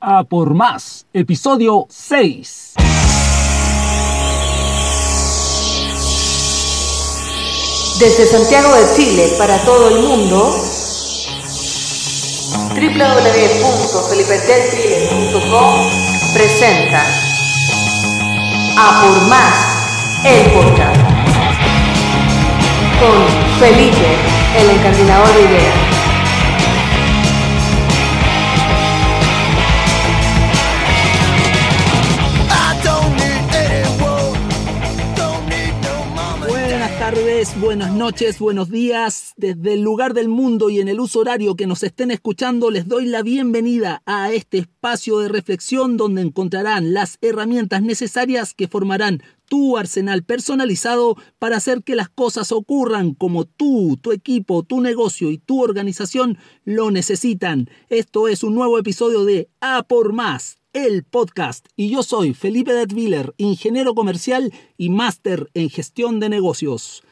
A por más, episodio 6. Desde Santiago de Chile para todo el mundo, www.felipetelchile.com presenta A por más, el podcast. Con Felipe, el encardinador de ideas. Buenas noches, buenos días. Desde el lugar del mundo y en el uso horario que nos estén escuchando, les doy la bienvenida a este espacio de reflexión donde encontrarán las herramientas necesarias que formarán tu arsenal personalizado para hacer que las cosas ocurran como tú, tu equipo, tu negocio y tu organización lo necesitan. Esto es un nuevo episodio de A por Más, el podcast. Y yo soy Felipe Detwiller, ingeniero comercial y máster en gestión de negocios.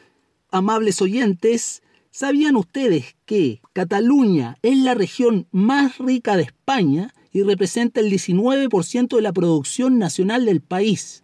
Amables oyentes, ¿sabían ustedes que Cataluña es la región más rica de España y representa el 19% de la producción nacional del país?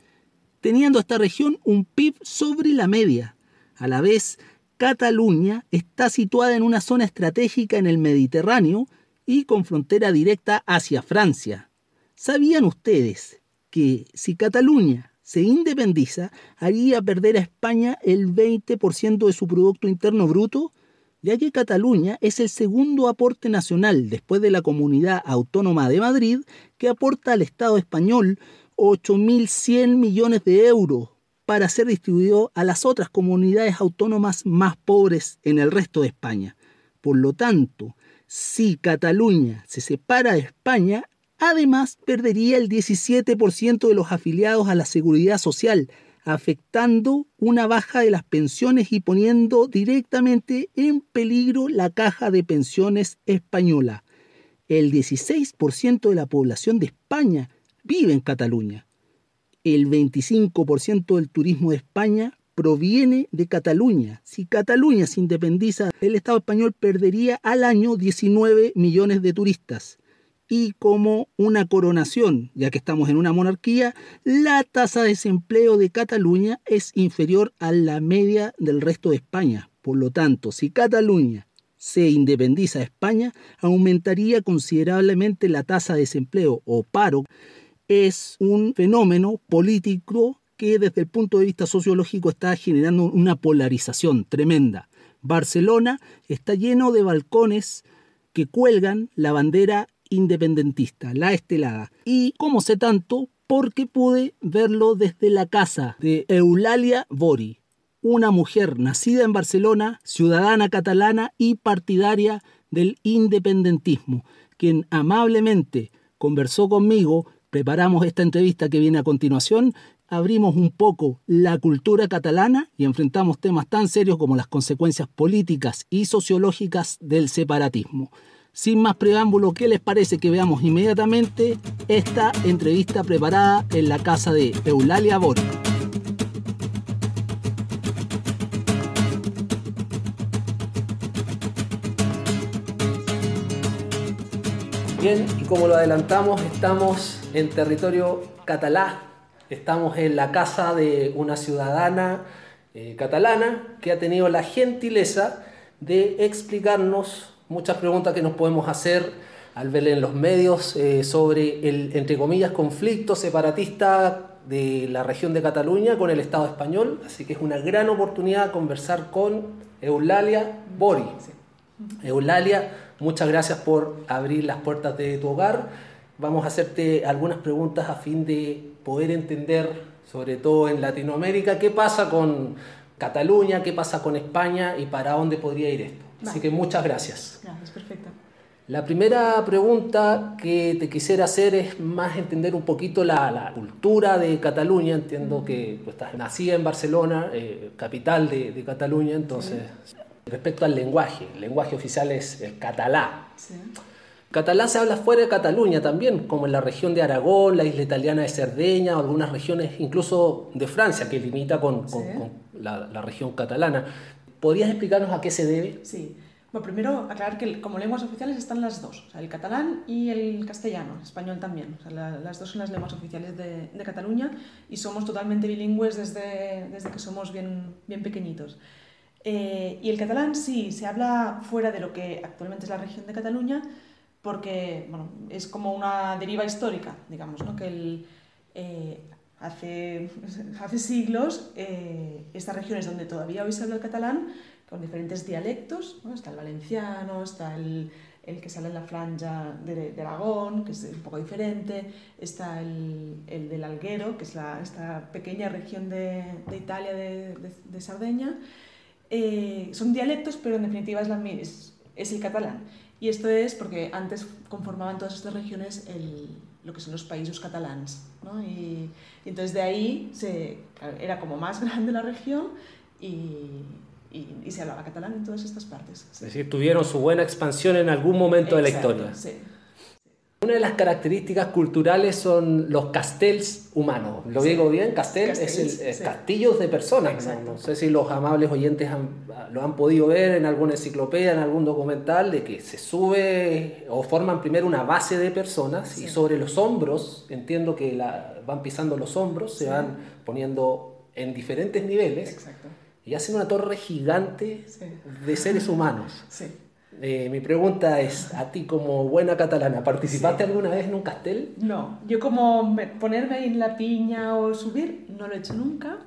teniendo esta región un PIB sobre la media. A la vez, Cataluña está situada en una zona estratégica en el Mediterráneo y con frontera directa hacia Francia. ¿Sabían ustedes que si Cataluña se independiza, haría perder a España el 20% de su Producto Interno Bruto? Ya que Cataluña es el segundo aporte nacional después de la Comunidad Autónoma de Madrid que aporta al Estado español 8.100 millones de euros para ser distribuido a las otras comunidades autónomas más pobres en el resto de España. Por lo tanto, si Cataluña se separa de España, además perdería el 17% de los afiliados a la seguridad social, afectando una baja de las pensiones y poniendo directamente en peligro la caja de pensiones española. El 16% de la población de España vive en Cataluña. El 25% del turismo de España proviene de Cataluña. Si Cataluña se independiza, el Estado español perdería al año 19 millones de turistas. Y como una coronación, ya que estamos en una monarquía, la tasa de desempleo de Cataluña es inferior a la media del resto de España. Por lo tanto, si Cataluña se independiza de España, aumentaría considerablemente la tasa de desempleo o paro es un fenómeno político que desde el punto de vista sociológico está generando una polarización tremenda. Barcelona está lleno de balcones que cuelgan la bandera independentista, la estelada. Y como sé tanto, porque pude verlo desde la casa de Eulalia Bori, una mujer nacida en Barcelona, ciudadana catalana y partidaria del independentismo, quien amablemente conversó conmigo preparamos esta entrevista que viene a continuación, abrimos un poco la cultura catalana y enfrentamos temas tan serios como las consecuencias políticas y sociológicas del separatismo. Sin más preámbulo, ¿qué les parece que veamos inmediatamente esta entrevista preparada en la casa de Eulalia Bora? Bien, y como lo adelantamos, estamos en territorio catalá. Estamos en la casa de una ciudadana eh, catalana que ha tenido la gentileza de explicarnos muchas preguntas que nos podemos hacer al ver en los medios eh, sobre el, entre comillas, conflicto separatista de la región de Cataluña con el Estado español. Así que es una gran oportunidad conversar con Eulalia Bori. Eulalia, muchas gracias por abrir las puertas de tu hogar. Vamos a hacerte algunas preguntas a fin de poder entender, sobre todo en Latinoamérica, qué pasa con Cataluña, qué pasa con España y para dónde podría ir esto. Así que muchas gracias. Gracias, perfecto. La primera pregunta que te quisiera hacer es más entender un poquito la, cultura de Cataluña. Entiendo que tú estás nacida en Barcelona, eh, capital de, Cataluña, entonces Respecto al lenguaje, el lenguaje oficial es el catalá. Catalán se habla fuera de Cataluña también, como en la región de Aragón, la isla italiana de Cerdeña, algunas regiones incluso de Francia que limita con, la, región catalana. ¿Podrías explicarnos a qué se debe? Sí. Bueno, primero aclarar que como lenguas oficiales están las dos, o sea, el catalán y el castellano, el español también. O sea, las dos son las lenguas oficiales de, de, Cataluña y somos totalmente bilingües desde, desde que somos bien, bien pequeñitos. Eh, y el catalán sí, se habla fuera de lo que actualmente es la región de Cataluña porque bueno, es como una deriva histórica, digamos, ¿no? que el, eh, hace, hace siglos eh, estas regiones donde todavía hoy se habla el catalán con diferentes dialectos, está el valenciano, está el, el, que sale en la franja de, de, Aragón, que es un poco diferente, está el, el del Alguero, que es la, esta pequeña región de, de Italia, de, de Sardeña. Eh, son dialectos, pero en definitiva es, la, es, es, el catalán. Y esto es porque antes conformaban todas estas regiones el, lo que son los países catalans. ¿no? Y, y, entonces de ahí se, era como más grande la región y, y, y, se hablaba catalán en todas estas partes. Sí. Es decir, tuvieron su buena expansión en algún momento Exacto, de la historia. Sí. Una de las características culturales son los castells humanos. ¿Lo Sí. digo bien? Castells, es el es sí. castillos de personas. ¿no? Sé si los amables oyentes han- lo han podido ver en alguna enciclopedia, en algún documental, de que se sube o forman primero una base de personas y sobre los hombros, entiendo que la, van pisando los hombros, se van poniendo en diferentes niveles Exacto. y hacen una torre gigante de seres humanos. Sí. Eh, mi pregunta es, a ti como buena catalana, ¿participaste Sí. alguna vez en un castel? No, yo como me- ponerme ahí en la piña o subir, no lo he hecho nunca.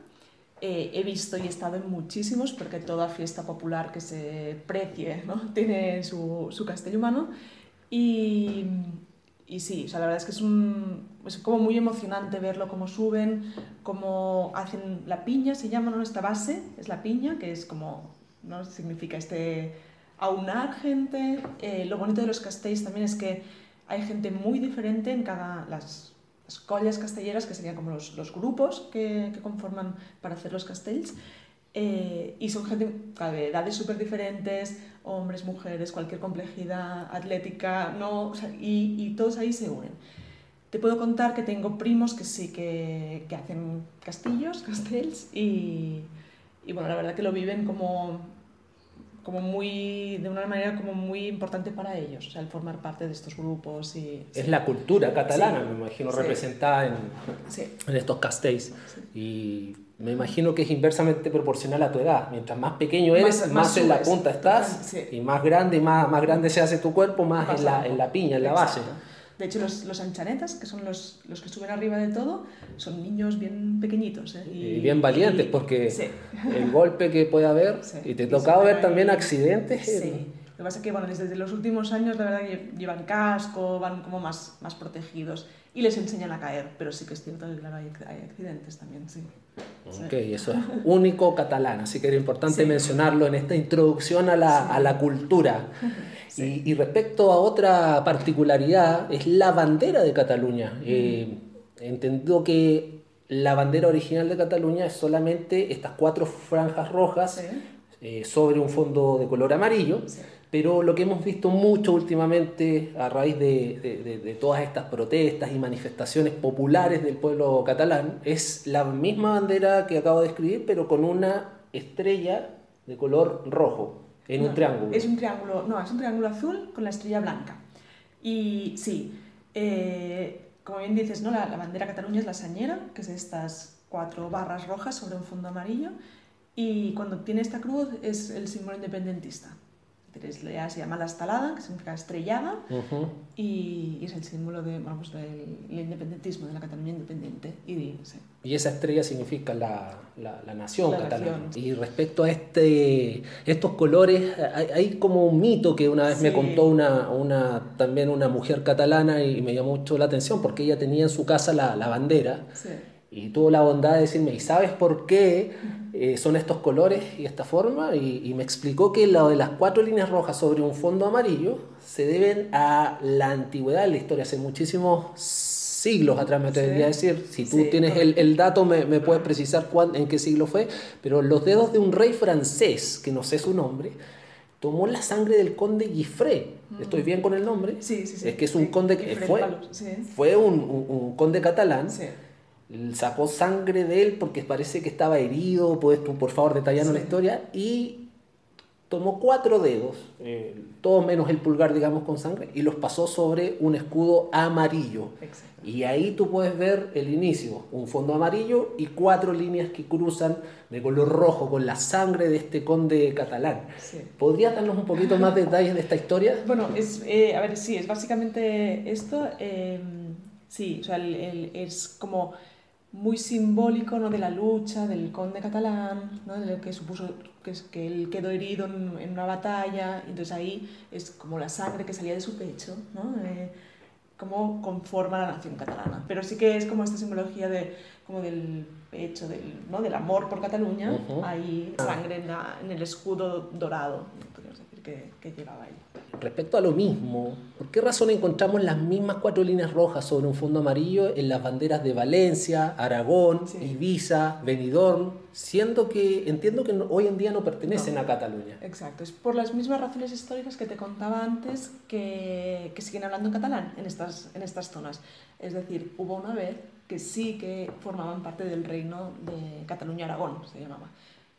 Eh, he visto y he estado en muchísimos, porque toda fiesta popular que se precie ¿no? tiene su, su castillo humano. Y, y sí, o sea, la verdad es que es, un, es como muy emocionante verlo, cómo suben, cómo hacen la piña, se llama ¿no? esta base, es la piña, que es como, ¿no? significa este aunar gente. Eh, lo bonito de los castells también es que hay gente muy diferente en cada las, las colles castelleras, que serían como los, los grupos que, que conforman para hacer los castells. Eh, y son gente de edades súper diferentes, hombres, mujeres, cualquier complejidad atlética, no, y, y todos ahí se unen. Te puedo contar que tengo primos que sí que, que hacen castillos, castells, y, y bueno, la verdad que lo viven como, como muy, de una manera como muy importante para ellos, o sea, el formar parte de estos grupos y... Es la cultura catalana, Sí. me imagino, Sí. representada en, Sí, en estos castells. Y me imagino que es inversamente proporcional a tu edad. Mientras más pequeño eres, Más- más, más en la punta estás. Sí. Y más grande, más, más grande se hace tu cuerpo, más en la, en la piña, en la base. Exacto. De hecho, los, los anchanetas, que son los, los que suben arriba de todo, son niños bien pequeñitos. ¿eh? Y bien valientes, porque Sí. el golpe que puede haber, Sí. y te Y tocaba ver también accidentes. en- Sí. Lo que pasa es que bueno, desde los últimos años la verdad que llevan casco, van como más, más protegidos y les enseñan a caer, pero sí que es cierto que claro, hay, hay accidentes también, sí. Ok, eso es único catalán, así que era importante Sí. mencionarlo en esta introducción a la, a la cultura. Sí. Y, y respecto a otra particularidad, es la bandera de Cataluña. Eh, entiendo que la bandera original de Cataluña es solamente estas cuatro franjas rojas Sí. eh, sobre un fondo de color amarillo. Sí. Pero lo que hemos visto mucho últimamente a raíz de, de- de- de todas estas protestas y manifestaciones populares del pueblo catalán es la misma bandera que acabo de escribir, pero con una estrella de color rojo en un triángulo. Es un triángulo, no, es un triángulo azul con la estrella blanca. Y sí, eh, como bien dices, ¿no? la, la bandera Cataluña es la sañera, que es estas cuatro barras rojas sobre un fondo amarillo, y cuando tiene esta cruz es el símbolo independentista. Es- ya se llama la estalada, que significa estrellada, Ujú. y, y es el símbolo de, bueno, pues del, del independentismo, de la Cataluña independiente. Y, sí. Y esa estrella significa la, la- la nación La catalana. nación. Y respecto a este, estos colores, hay, hay como un mito que una vez me Sí. contó una, una, también una mujer catalana y me llamó mucho la atención porque ella tenía en su casa la, la bandera Sí. y tuvo la bondad de decirme, ¿y sabes por qué eh, son estos colores y esta forma? Y, y me explicó que lo de las cuatro líneas rojas sobre un fondo amarillo se deben a la antigüedad de la historia, hace muchísimos siglos atrás me atrevería a decir. Si tú Sí, tienes el, dato me, me puedes precisar cuán- en qué siglo fue, pero los dedos de un rey francés, que no sé su nombre, tomó la sangre del conde Giffré. ¿Estoy bien con el nombre? Mm. Sí, sí, sí. Es que es un Sí, conde que fue, fue un, un- un conde catalán. Sacó sangre de él porque parece que estaba herido. Puedes tú, por favor, detallarnos Sí. la historia. Y tomó cuatro dedos, eh, todos menos el pulgar, digamos, con sangre, y los pasó sobre un escudo amarillo. Exacto. Y ahí tú puedes ver el inicio, un fondo amarillo y cuatro líneas que cruzan de color rojo con la sangre de este conde catalán. Sí. ¿Podrías darnos un poquito más detalles de esta historia? Bueno, es, eh, a ver, sí, es básicamente esto. eh, sí, o sea, el- el- es como muy simbólico ¿no? de la lucha del conde catalán, ¿no? de lo que supuso que, es- que él quedó herido en, en una batalla, entonces ahí es como la sangre que salía de su pecho, ¿no? Eh, cómo conforma la nación catalana. Pero sí que es como esta simbología de, como del pecho, del, ¿no? del amor por Cataluña, Ujú. ahí sangre en, la- en el escudo dorado, que, que llevaba ahí. Respecto a lo mismo, ¿por qué razón encontramos las mismas cuatro líneas rojas sobre un fondo amarillo en las banderas de Valencia, Aragón, Sí. Ibiza, Benidorm, siendo que entiendo que hoy en día no pertenecen No. a Cataluña? Exacto, es por las mismas razones históricas que te contaba antes que, que siguen hablando en catalán en estas, en estas zonas. Es decir, hubo una vez que sí que formaban parte del reino de Cataluña-Aragón, se llamaba.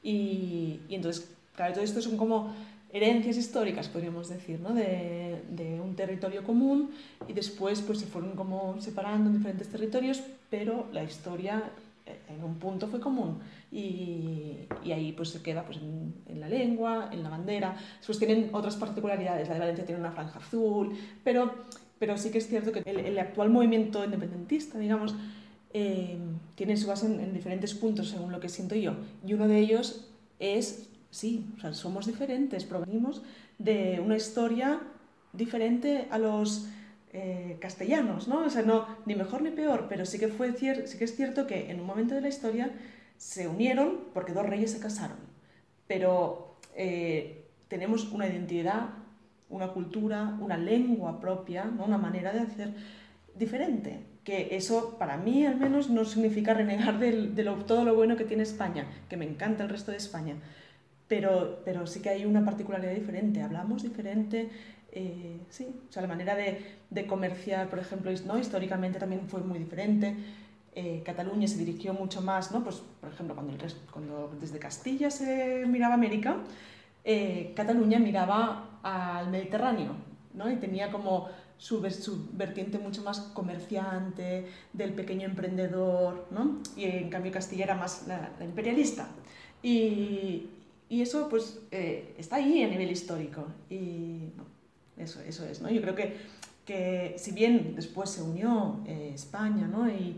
Y, y entonces, claro, todo esto son como herencias históricas, podríamos decir, ¿no? de, un territorio común y después pues, se fueron como separando en diferentes territorios, pero la historia eh, en un punto fue común y, y ahí pues se queda pues, en, la lengua, en la bandera. Después tienen otras particularidades, la de Valencia tiene una franja azul, pero, pero sí que es cierto que el, actual movimiento independentista, digamos, eh, tiene su base en diferentes puntos según lo que siento yo. Y uno de ellos es, sí, o sea, somos diferentes, provenimos de una historia diferente a los eh, castellanos, ¿no? O sea, no, ni mejor ni peor, pero sí que, fue sí que es cierto que en un momento de la historia se unieron porque dos reyes se casaron, pero eh, tenemos una identidad, una cultura, una lengua propia, ¿no? una manera de hacer diferente, que eso para mí al menos no significa renegar de, todo lo bueno que tiene España, que me encanta el resto de España, pero, pero sí que hay una particularidad diferente, hablamos diferente, eh, sí, o sea, la manera de, de comerciar, por ejemplo, ¿no? históricamente también fue muy diferente. Eh, Cataluña se dirigió mucho más, ¿no? pues, por ejemplo, cuando, el res- cuando desde Castilla se miraba América, eh, Cataluña miraba al Mediterráneo ¿no? y tenía como su, su vertiente mucho más comerciante, del pequeño emprendedor, ¿no? y en cambio Castilla era más la, la imperialista. Y, y eso pues eh, está ahí a nivel histórico. Y no, eso, eso es, ¿no? Yo creo que, que si bien después se unió eh, España, ¿no? Y,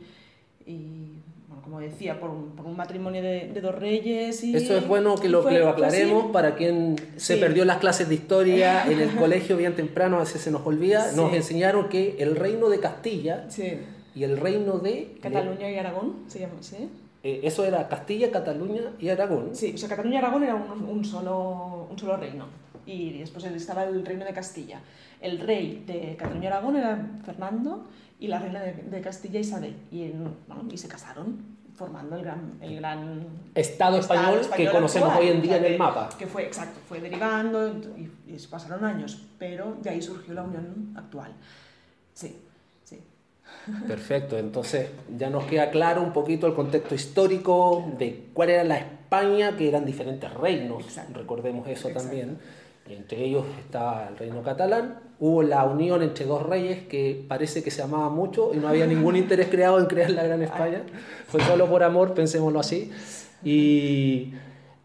y, bueno, como decía, por un, por un matrimonio de, de dos reyes y... Eso es bueno que lo, fue- que lo aclaremos para quien se Sí. perdió las clases de historia en el colegio bien temprano, a veces se nos olvida, nos enseñaron que el reino de Castilla Sí. y el reino de... Cataluña y Aragón se llama, ¿sí? Eh, eso era Castilla, Cataluña y Aragón. Sí, o sea, Cataluña y Aragón era un, un solo, un solo reino. Y después estaba el reino de Castilla. El rey de Cataluña y Aragón era Fernando y la reina de, de Castilla Isabel. Y, en- bueno, y se casaron, formando el gran, el gran Estado español que conocemos actual, hoy en día en el mapa. Que fue, exacto, fue derivando y, y pasaron años, pero de ahí surgió la unión actual. Sí. Perfecto, entonces ya nos queda claro un poquito el contexto histórico de cuál era la España, que eran diferentes reinos, Exacto. recordemos eso Exacto. también. Entre ellos estaba el reino catalán. Hubo la unión entre dos reyes que parece que se amaban mucho y no había ningún interés creado en crear la Gran España. Fue solo por amor, pensémoslo así. Y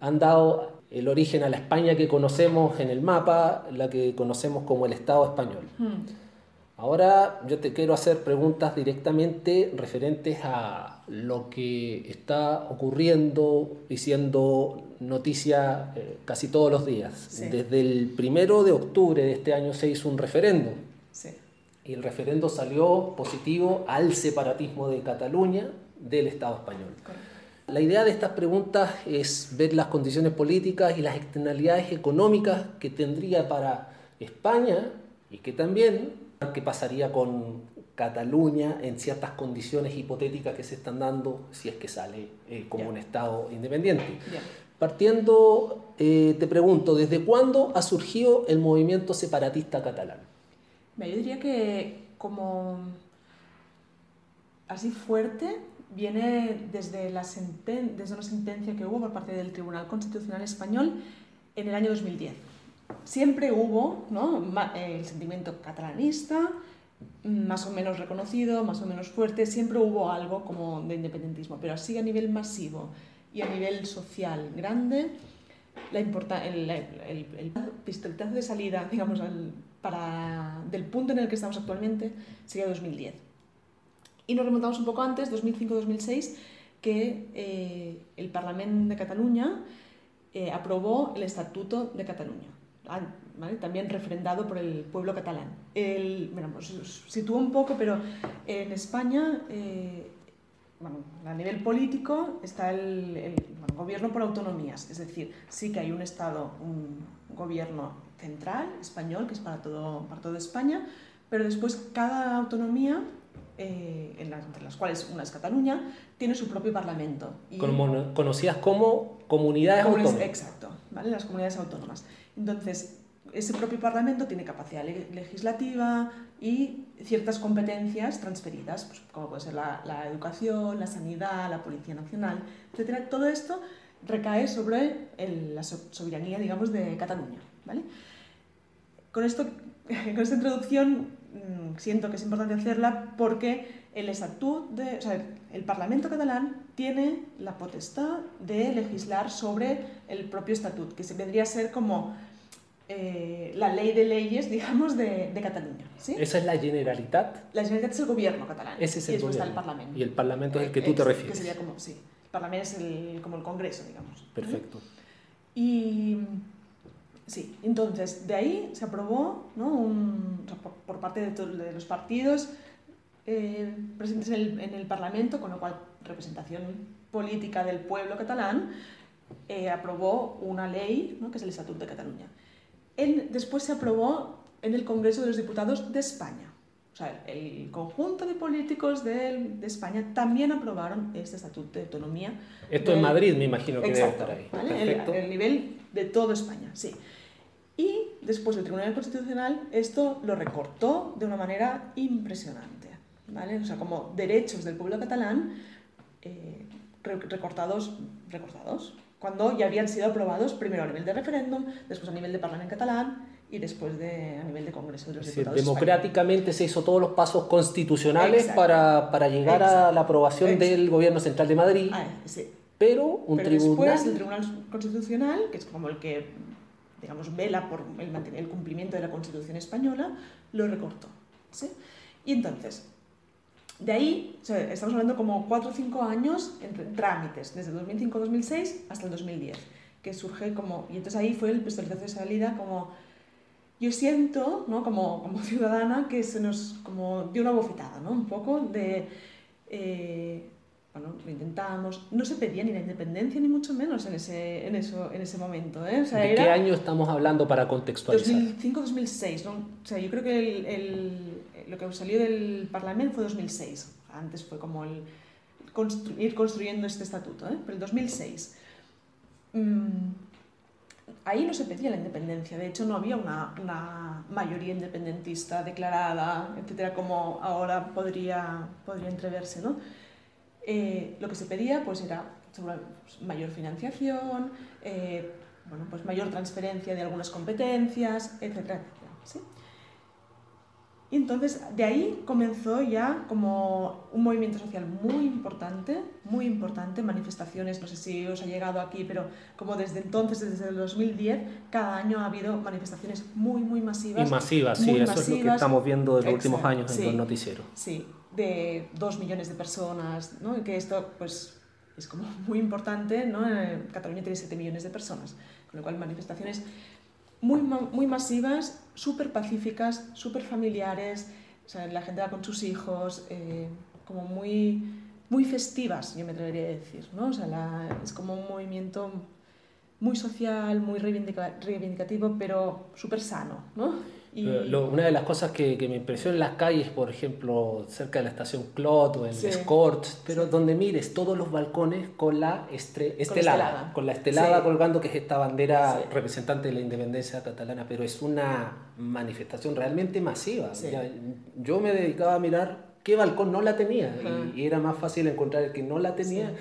han dado el origen a la España que conocemos en el mapa, la que conocemos como el Estado español. Hmm. Ahora yo te quiero hacer preguntas directamente referentes a lo que está ocurriendo y siendo noticia eh, casi todos los días. Sí. Desde el primero de octubre de este año se hizo un referéndum Sí. y el referendo salió positivo al separatismo de Cataluña del Estado español. Correcto. La idea de estas preguntas es ver las condiciones políticas y las externalidades económicas que tendría para España y que también qué pasaría con Cataluña en ciertas condiciones hipotéticas que se están dando si es que sale eh, como Ya. un Estado independiente. Bien. Partiendo, eh, te pregunto, ¿desde cuándo ha surgido el movimiento separatista catalán? Yo diría que como así fuerte viene desde, la senten- desde una sentencia que hubo por parte del Tribunal Constitucional Español en el año 2010. Siempre hubo ¿no? el sentimiento catalanista, más o menos reconocido, más o menos fuerte, siempre hubo algo como de independentismo, pero así a nivel masivo y a nivel social grande, la el, el, el, pistoletazo de salida, digamos, para, del punto en el que estamos actualmente sería 2010. Y nos remontamos un poco antes, 2005-2006, que eh, el Parlamento de Cataluña eh, aprobó el Estatuto de Cataluña, ah, también refrendado por el pueblo catalán. El, bueno, pues, sitúo un poco, pero en España, eh, bueno, a nivel político, está el, gobierno por autonomías, es decir, sí que hay un Estado, un gobierno central, español, que es para, todo, para toda España, pero después cada autonomía eh, en las, entre las cuales una es Cataluña, tiene su propio parlamento. Y, conocidas como comunidades autónomas. Exacto, ¿vale? las comunidades autónomas. Entonces, ese propio parlamento tiene capacidad legislativa y ciertas competencias transferidas, pues, como puede ser la, educación, la sanidad, la Policía Nacional, etc. Todo esto recae sobre el, la soberanía, digamos, de Cataluña. ¿vale? Con, esto, con esta introducción mm, siento que es importante hacerla porque el estatut de, o sea, el Parlamento catalán tiene la potestad de legislar sobre el propio estatut, que se vendría a ser como eh, la ley de leyes, digamos, de, de Cataluña. ¿sí? ¿Esa es la Generalitat? La Generalitat es el gobierno catalán. Ese es el y después gobierno. está el Parlamento. Y el Parlamento es el que tú te refieres. Que sería como, sí, el Parlamento es el, como el Congreso, digamos. Perfecto. Y sí, entonces de ahí se aprobó ¿no? Un, por, por, parte de, de los partidos eh, presentes en el, en el, Parlamento, con lo cual representación política del pueblo catalán, eh, aprobó una ley, ¿no? que es el Estatuto de Cataluña. En, después se aprobó en el Congreso de los Diputados de España. O sea, el conjunto de políticos de, de España también aprobaron este Estatuto de Autonomía. Esto del, en Madrid, me imagino que exacto, debe estar ahí. ¿vale? El, el, nivel de toda España, sí. Y después el Tribunal Constitucional esto lo recortó de una manera impresionante. ¿Vale? O sea, como derechos del pueblo catalán eh, recortados, recortados, cuando ya habían sido aprobados primero a nivel de referéndum, después a nivel de Parlamento catalán y después de, a nivel de Congreso de los es Diputados. Democráticamente se hizo todos los pasos constitucionales para, para, llegar Exacto. a la aprobación Exacto. del Gobierno Central de Madrid. Ah, sí. Pero un Pero tribunal... después el Tribunal Constitucional, que es como el que digamos, vela por el, el cumplimiento de la Constitución española, lo recortó. ¿sí? Y entonces, de ahí, estamos hablando como 4 o 5 años entre trámites, desde 2005-2006 hasta el 2010, que surge como, y entonces ahí fue el pistoletazo de salida como, yo siento, ¿no? como, como ciudadana, que se nos como dio una bofetada, ¿no? Un poco de... Eh, bueno, lo intentamos, no se pedía ni la independencia ni mucho menos en ese, en eso, en ese momento. ¿eh? O sea, ¿De era qué año estamos hablando para contextualizar? 2005-2006, ¿no? O sea, yo creo que el, el, lo que salió del Parlamento fue 2006. Antes fue como el constru ir construyendo este estatuto, ¿eh? pero el 2006. Mmm, ahí no se pedía la independencia, de hecho no había una, una mayoría independentista declarada, etcétera, como ahora podría, podría entreverse, ¿no? Eh, lo que se pedía pues era pues, mayor financiación, eh, bueno, pues mayor transferencia de algunas competencias, etcétera, etcétera. ¿sí? Y entonces de ahí comenzó ya como un movimiento social muy importante, muy importante, manifestaciones, no sé si os ha llegado aquí, pero como desde entonces, desde el 2010, cada año ha habido manifestaciones muy, muy masivas. Y masivas, sí, eso es lo que estamos viendo en los últimos años en sí, los noticieros. Sí, de dos millones de personas, ¿no? Y que esto pues es como muy importante, ¿no? Cataluña tiene 7 millones de personas, con lo cual manifestaciones muy, muy masivas, súper pacíficas, súper familiares, o sea, la gente va con sus hijos, eh, como muy, muy festivas, yo me atrevería a decir, ¿no? O sea, la, es como un movimiento muy social, muy reivindica, reivindicativo, pero súper sano, ¿no? Y... Lo, una de las cosas que, que, me impresiona en las calles, por ejemplo, cerca de la estación Clot o en sí. Escort, pero sí. donde mires todos los balcones con la estre, estelada, con, estelada. con la estelada sí. colgando, que es esta bandera representante de la independencia catalana, pero es una manifestación realmente masiva. Ya, yo me dedicaba a mirar qué balcón no la tenía uh -huh. y, y, era más fácil encontrar el que no la tenía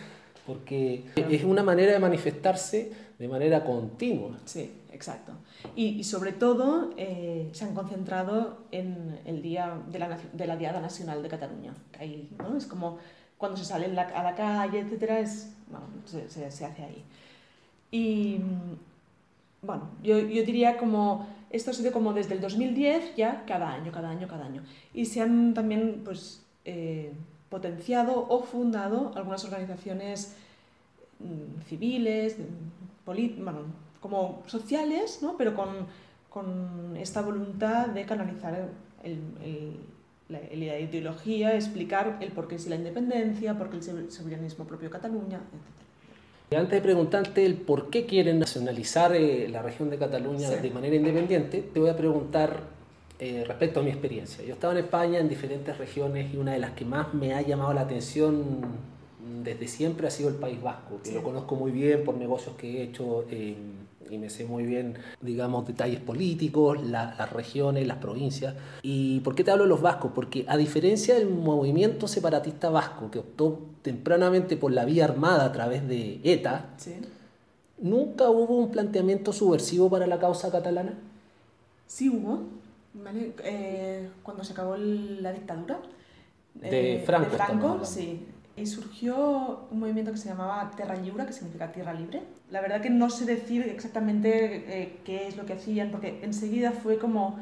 porque es una manera de manifestarse de manera continua. Sí, exacto. Y, sobre todo eh, se han concentrado en el día de la, de la Diada Nacional de Cataluña. Ahí, ¿no? Es como cuando se sale a la calle, etcétera, es, bueno, se, se, se, hace ahí. Y bueno, yo, yo, diría como, esto ha sido como desde el 2010 ya cada año, cada año, cada año. Y se han también pues, eh, potenciado o fundado algunas organizaciones mm, civiles, bueno, como sociales, ¿no? pero con, con, esta voluntad de canalizar el, el, la, la, ideología, explicar el por qué es la independencia, por qué el soberanismo propio de Cataluña, etc. Antes de preguntarte el por qué quieren nacionalizar eh, la región de Cataluña sí. de manera independiente, te voy a preguntar eh, respecto a mi experiencia. Yo estaba en España en diferentes regiones y una de las que más me ha llamado la atención desde siempre ha sido el País Vasco, que sí. lo conozco muy bien por negocios que he hecho eh, y me sé muy bien, digamos, detalles políticos, la, las regiones, las provincias. ¿Y por qué te hablo de los vascos? Porque a diferencia del movimiento separatista vasco, que optó tempranamente por la vía armada a través de ETA, sí. ¿nunca hubo un planteamiento subversivo para la causa catalana? Sí hubo, ¿vale? Eh, cuando se acabó la dictadura. De eh, Franco. De Franco, sí. Y surgió un movimiento que se llamaba Terra Lliure, que significa tierra libre. La verdad que no sé decir exactamente eh, qué es lo que hacían, porque enseguida fue como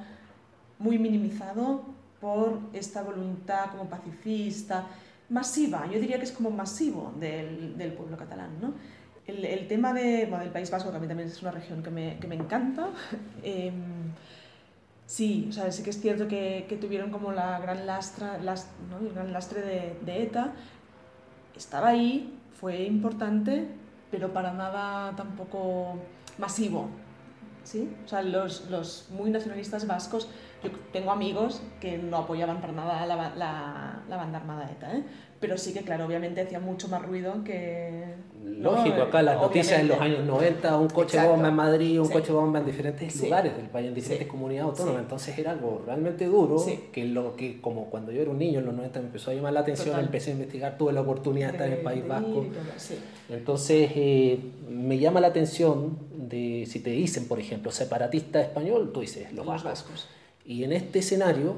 muy minimizado por esta voluntad como pacifista, masiva, yo diría que es como masivo del, del pueblo catalán. ¿no? El, el, tema de, bueno, del País Vasco, que a mí también es una región que me, que me encanta, eh, sí, o sea, sí que es cierto que, que tuvieron como la gran lastra, last, ¿no? el gran lastre de, ETA, estaba ahí, fue importante, pero para nada tampoco masivo. ¿sí? O sea, los, los muy nacionalistas vascos, yo tengo amigos que no apoyaban para nada la, la, la banda armada ETA, ¿eh? Pero sí que, claro, obviamente hacía mucho más ruido que... Lógico, ¿no? acá las obviamente. noticias en los años 90, un coche Exacto. bomba en Madrid, un sí. coche bomba en diferentes sí. lugares del país, en diferentes sí. comunidades autónomas, entonces era algo realmente duro, que lo que como cuando yo era un niño en los 90 me empezó a llamar la atención, Total. empecé a investigar, tuve la oportunidad de estar en el País Vasco, entonces eh, me llama la atención de, si te dicen, por ejemplo, separatista español, tú dices, los, los vascos. vascos. Y en este escenario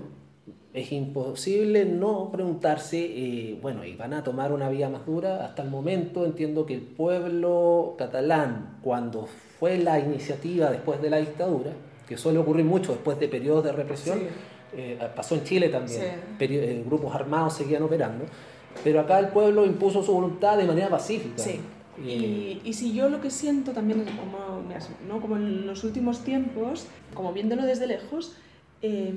es imposible no preguntarse, eh, bueno, ¿y van a tomar una vía más dura? Hasta el momento entiendo que el pueblo catalán, cuando fue la iniciativa después de la dictadura, que suele ocurrir mucho después de periodos de represión, sí. eh, pasó en Chile también, sí. eh, grupos armados seguían operando, pero acá el pueblo impuso su voluntad de manera pacífica. Sí. Y, y, si yo lo que siento también, como, ¿no? como en los últimos tiempos, como viéndolo desde lejos, eh,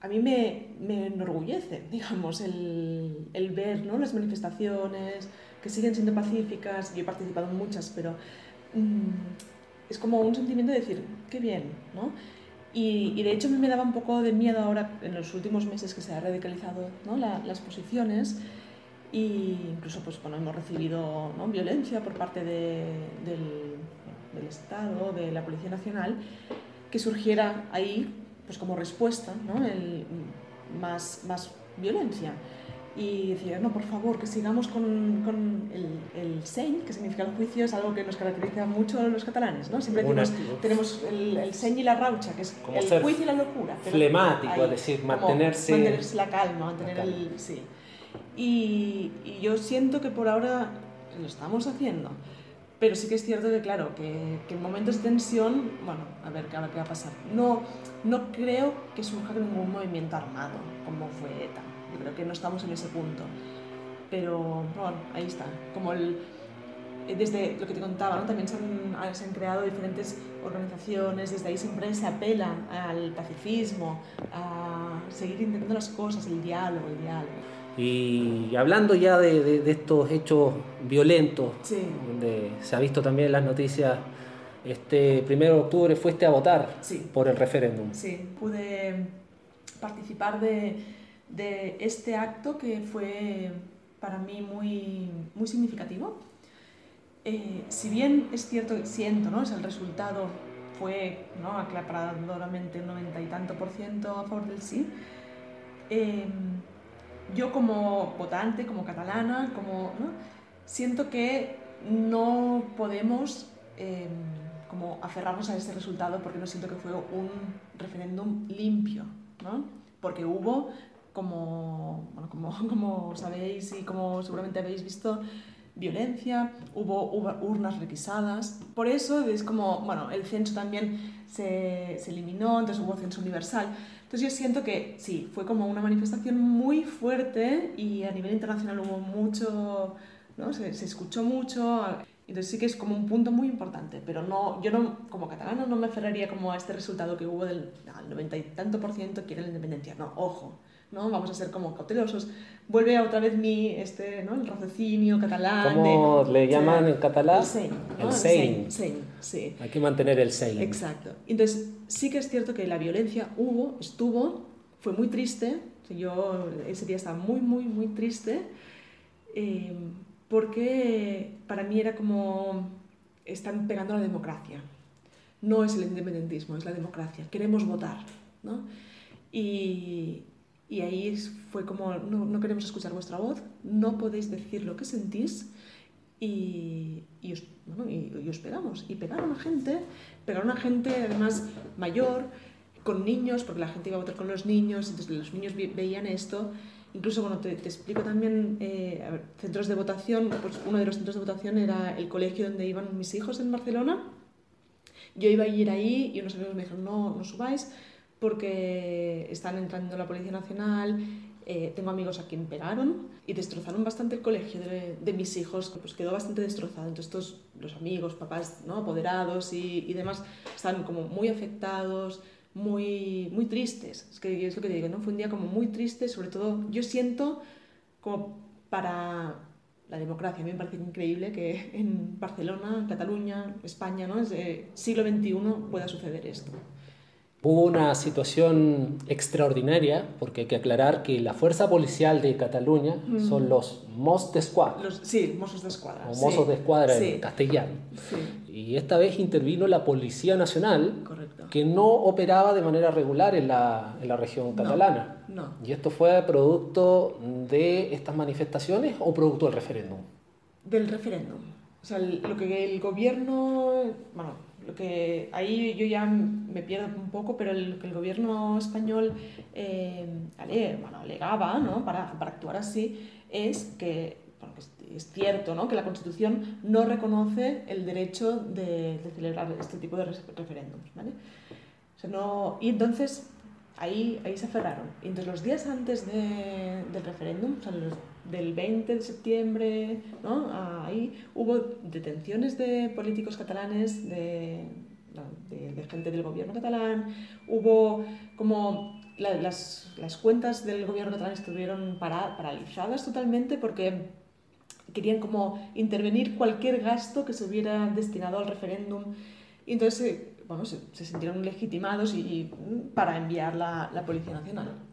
a mí me, me enorgullece, digamos, el, el, ver ¿no? las manifestaciones que siguen siendo pacíficas. Yo he participado en muchas, pero mmm, es como un sentimiento de decir, qué bien, ¿no? Y, y, de hecho a mí me daba un poco de miedo ahora, en los últimos meses que se ha radicalizado ¿no? La, las posiciones, y incluso pues, bueno, hemos recibido ¿no? violencia por parte de, del, del Estado, de la Policía Nacional, que surgiera ahí pues como respuesta, ¿no? El, más, más violencia. Y decía, no, por favor, que sigamos con, con el, el sein, que significa el juicio, es algo que nos caracteriza mucho a los catalanes, ¿no? Siempre decimos, tenemos el, el sein y la raucha, que es como el juicio y la locura. Flemático, es decir, mantenerse... Mantenerse la calma, mantener la calma. el... Sí. Y, y yo siento que por ahora lo estamos haciendo. Pero sí que es cierto que, claro, que, que en momentos de tensión, bueno, a ver, qué va a pasar. No, no creo que surja ningún movimiento armado, como fue ETA. Yo creo que no estamos en ese punto. Pero, bueno, ahí está. Como el, eh, desde lo que te contaba, ¿no? también se han, se han, creado diferentes organizaciones, desde ahí siempre se apela al pacifismo, a seguir intentando las cosas, el diálogo, el diálogo. Y hablando ya de, de, de estos hechos violentos, sí. donde se ha visto también en las noticias, este primero de octubre fuiste a votar sí. por el referéndum. Sí, pude participar de, de, este acto que fue para mí muy, muy significativo. Eh, si bien es cierto, siento, ¿no? es el resultado fue ¿no? aclaradoramente un noventa y tanto por ciento a favor del sí, eh, yo como votante, como catalana, como, siento que no podemos em, como aferrarnos a ese resultado porque no siento que fue un referéndum limpio, ¿no? Porque hubo, como, bueno, como, como sabéis y como seguramente habéis visto, violencia, hubo, urnas requisadas. Por eso es como, bueno, el censo también se, se, eliminó, entonces hubo censo universal. Entonces yo siento que sí, fue como una manifestación muy fuerte y a nivel internacional hubo mucho, ¿no? se, se escuchó mucho. Entonces sí que es como un punto muy importante, pero no, yo no, como catalano no me aferraría como a este resultado que hubo del 90 y tanto por ciento quiere la independencia. No, ojo, ¿no? Vamos a ser como cautelosos. Vuelve otra vez mi, este, ¿no? El raciocinio catalán. ¿Cómo le llaman en catalán? El sein. El sein. sí. Hay que mantener el sein. Exacto. Entonces sí que es cierto que la violencia hubo, estuvo, fue muy triste. Yo ese día estaba muy, muy, muy triste. Eh, porque para mí era como están pegando a la democracia. No es el independentismo, es la democracia. Queremos votar. ¿no? Y, y ahí fue como, no, no, queremos escuchar vuestra voz, no podéis decir lo que sentís y, y, os, bueno, y, y, os pegamos. Y pegaron a gente, pegaron a gente además mayor, con niños, porque la gente iba a votar con los niños, entonces los niños veían esto Incluso, bueno, te, te explico también, eh, ver, centros de votación, pues uno de los centros de votación era el colegio donde iban mis hijos en Barcelona. Yo iba a ir ahí y unos amigos me dijeron, no, no subáis porque están entrando la Policía Nacional, eh, tengo amigos a quien pegaron y destrozaron bastante el colegio de, de, mis hijos, pues quedó bastante destrozado. Entonces todos los amigos, papás ¿no? apoderados y, y demás están como muy afectados, muy, muy tristes. Es que es lo que te digo, ¿no? Fue un día como muy triste, sobre todo yo siento como para la democracia. A mí me parece increíble que en Barcelona, Cataluña, España, ¿no? Es, siglo XXI pueda suceder esto. Hubo una situación extraordinaria, porque hay que aclarar que la fuerza policial de Cataluña mm. son los Mos de Escuadra. sí, Mossos de Escuadra. O Mossos sí. de Escuadra sí. en castellano. Sí. Y esta vez intervino la Policía Nacional, Correcto. que no operaba de manera regular en la, en la región catalana. No, no. ¿Y esto fue producto de estas manifestaciones o producto del referéndum? Del referéndum. O sea, lo que el gobierno, bueno, lo que ahí yo ya me pierdo un poco, pero el, que el gobierno español eh, bueno, alegaba ¿no? para, para, actuar así es que, bueno, es, cierto ¿no? que la Constitución no reconoce el derecho de, celebrar este tipo de referéndums. ¿vale? Y entonces ahí, ahí se aferraron. Y entonces los días antes de, del referéndum, o sea, los, del 20 de septiembre, ¿no? ahí hubo detenciones de políticos catalanes, de, de, de gente del gobierno catalán, hubo como la, las, las, cuentas del gobierno catalán estuvieron para, paralizadas totalmente porque querían como intervenir cualquier gasto que se hubiera destinado al referéndum. Y entonces, bueno, se, se sintieron legitimados y, y para enviar la, la Policía Nacional.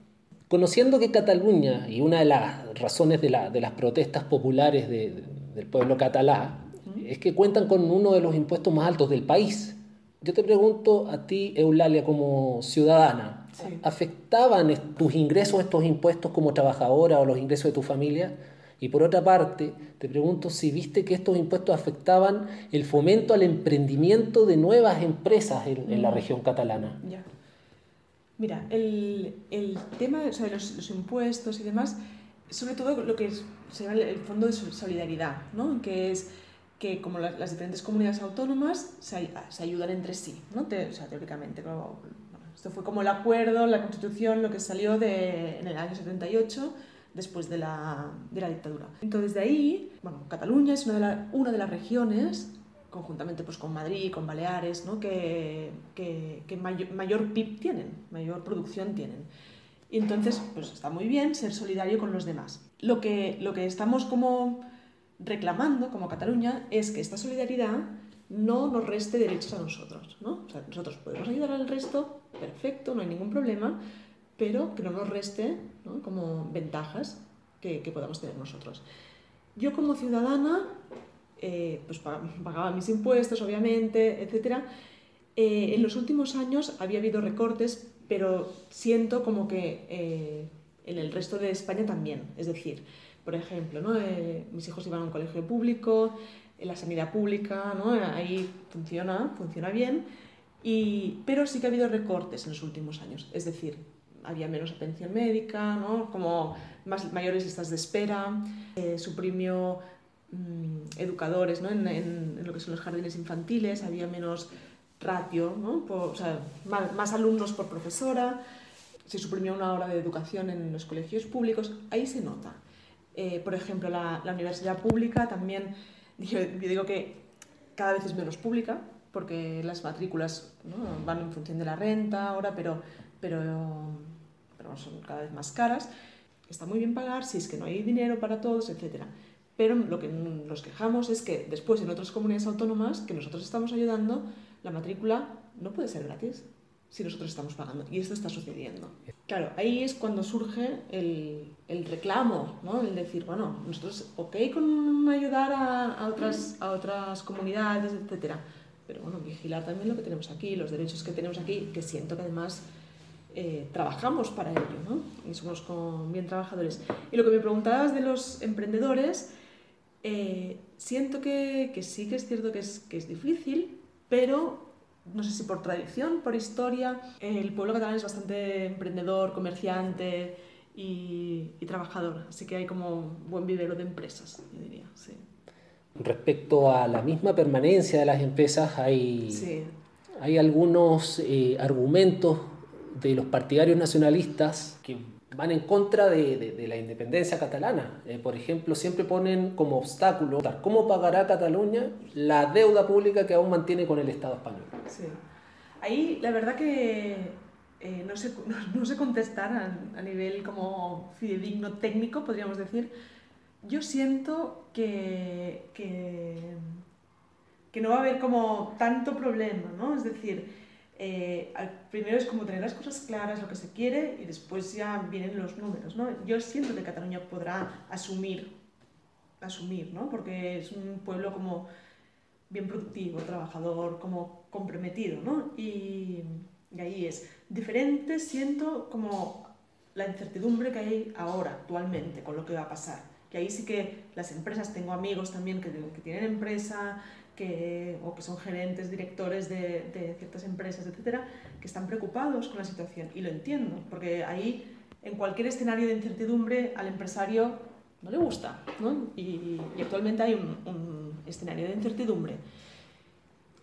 Conociendo que Cataluña, y una de las razones de, la, de las protestas populares de, de, del pueblo catalán, es que cuentan con uno de los impuestos más altos del país. Yo te pregunto a ti, Eulalia, como ciudadana, Sí. ¿afectaban tus ingresos estos impuestos como trabajadora o los ingresos de tu familia? Y por otra parte, te pregunto si viste que estos impuestos afectaban el fomento al emprendimiento de nuevas empresas en, en la región catalana. Mira, el, el tema de los, impuestos y demás, sobre todo lo que es, se llama el fondo de solidaridad, ¿no? que es que como las, las diferentes comunidades autónomas se, ayudan entre sí, ¿no? Te, teóricamente. Esto fue como el acuerdo, la constitución, lo que salió de, en el año 78 después de la, de la dictadura. Entonces de ahí, bueno, Cataluña es una de, la, una de las regiones conjuntamente pues, con Madrid con Baleares, ¿no? que, que, que mayor, mayor, PIB tienen, mayor producción tienen. Y entonces, pues está muy bien ser solidario con los demás. Lo que, lo que estamos como reclamando como Cataluña es que esta solidaridad no nos reste derechos a nosotros. ¿no? O sea, nosotros podemos ayudar al resto, perfecto, no hay ningún problema, pero que no nos reste ¿no? como ventajas que podamos tener nosotros. Yo como ciudadana eh, pues pagaba mis impuestos, obviamente, etc. Eh, en los últimos años había habido recortes, pero siento como que eh, en el resto de España también. Es decir, por ejemplo, ¿no? Eh, mis hijos iban a un colegio público, en la sanidad pública, ¿no? ahí funciona, funciona bien, y, pero sí que ha habido recortes en los últimos años. Es decir, había menos atención médica, ¿no? como más, mayores listas de espera, eh, suprimió mm, educadores ¿no? en, en, lo que son los jardines infantiles, había menos ratio, ¿no? o sea, más, más, alumnos por profesora, se suprimió una hora de educación en los colegios públicos, ahí se nota. Eh, por ejemplo, la, la, universidad pública también, yo, yo, digo que cada vez es menos pública, porque las matrículas ¿no? van en función de la renta ahora, pero, pero, pero son cada vez más caras. Está muy bien pagar si es que no hay dinero para todos, etc. Pero lo que nos quejamos es que después en otras comunidades autónomas que nosotros estamos ayudando, la matrícula no puede ser gratis si nosotros estamos pagando. Y esto está sucediendo. Claro, ahí es cuando surge el, el reclamo, ¿no? el decir, bueno, nosotros, ok con ayudar a, a, otras, a otras comunidades, etcétera, pero bueno, vigilar también lo que tenemos aquí, los derechos que tenemos aquí, que siento que además eh, trabajamos para ello, ¿no? Y somos con bien trabajadores. Y lo que me preguntabas de los emprendedores, eh, siento que, que, sí que es cierto que es, que es difícil, pero no sé si por tradición, por historia, el pueblo catalán es bastante emprendedor, comerciante y, y trabajador, así que hay como buen vivero de empresas, yo diría, sí. Respecto a la misma permanencia de las empresas, hay, Sí. hay algunos eh, argumentos de los partidarios nacionalistas que van en contra de, de, de la independencia catalana. Eh, por ejemplo, siempre ponen como obstáculo cómo pagará Cataluña la deuda pública que aún mantiene con el Estado español. Sí. Ahí la verdad que eh, no, sé, no, no, sé contestar a, a, nivel como fidedigno técnico, podríamos decir. Yo siento que, que, que no va a haber como tanto problema, ¿no? Es decir, eh, primero es como tener las cosas claras, lo que se quiere, y después ya vienen los números, ¿no? Yo siento que Cataluña podrá asumir, asumir, ¿no? Porque es un pueblo como bien productivo, trabajador, como comprometido, ¿no? Y, y ahí es. Diferente siento como la incertidumbre que hay ahora, actualmente, con lo que va a pasar. Que ahí sí que las empresas, tengo amigos también que, que tienen empresa, que, o que son gerentes, directores de, de, ciertas empresas, etcétera, que están preocupados con la situación. Y lo entiendo, porque ahí, en cualquier escenario de incertidumbre, al empresario no le gusta. ¿no? Y, y, actualmente hay un, un, escenario de incertidumbre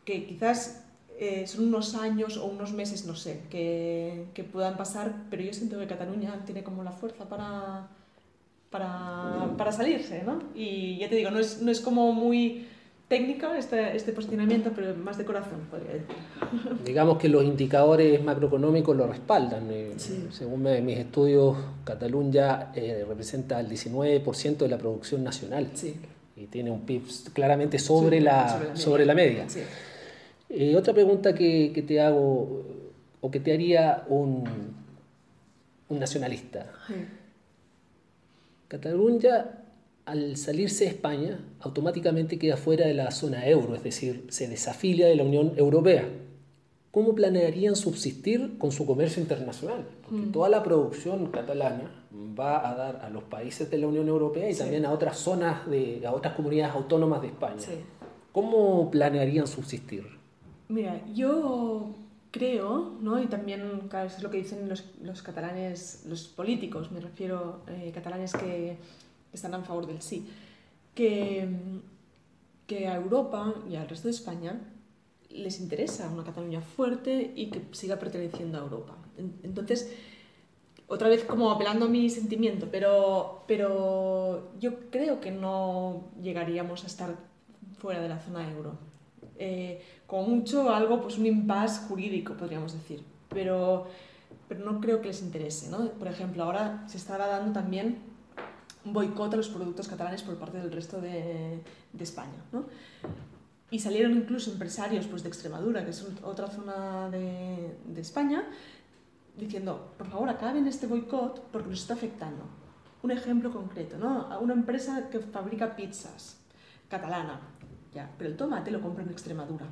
que quizás eh, son unos años o unos meses, no sé, que, que, puedan pasar, pero yo siento que Cataluña tiene como la fuerza para, para, para salirse. ¿no? Y ya te digo, no es, no es como muy técnico este, este posicionamiento, pero más de corazón, podría decir. Digamos que los indicadores macroeconómicos lo respaldan. Sí. Según mis estudios, Cataluña eh, representa el 19% de la producción nacional sí. y tiene un PIB claramente sobre, sí, la, sobre la, sobre la media. Sí. Eh, otra pregunta que, que, te hago, o que te haría un, un nacionalista. Cataluña al salirse de España, automáticamente queda fuera de la zona euro, es decir, se desafilia de la Unión Europea. ¿Cómo planearían subsistir con su comercio internacional? Porque mm. toda la producción catalana va a dar a los países de la Unión Europea y sí. también a otras zonas, de, a otras comunidades autónomas de España. Sí. ¿Cómo planearían subsistir? Mira, yo creo, ¿no? y también claro, eso es lo que dicen los, los catalanes, los políticos, me refiero, eh, catalanes que están a favor del sí, que, que a Europa y al resto de España les interesa una Cataluña fuerte y que siga perteneciendo a Europa. Entonces, otra vez como apelando a mi sentimiento, pero, pero yo creo que no llegaríamos a estar fuera de la zona euro. Eh, con mucho algo, pues un impasse jurídico, podríamos decir, pero, pero no creo que les interese. ¿no? Por ejemplo, ahora se está dando también un boicot a los productos catalanes por parte del resto de, España. ¿no? Y salieron incluso empresarios pues, de Extremadura, que es otra zona de, España, diciendo, por favor, acaben este boicot porque nos está afectando. Un ejemplo concreto, ¿no? Una empresa que fabrica pizzas, catalana, ya, pero el tomate lo compra en Extremadura.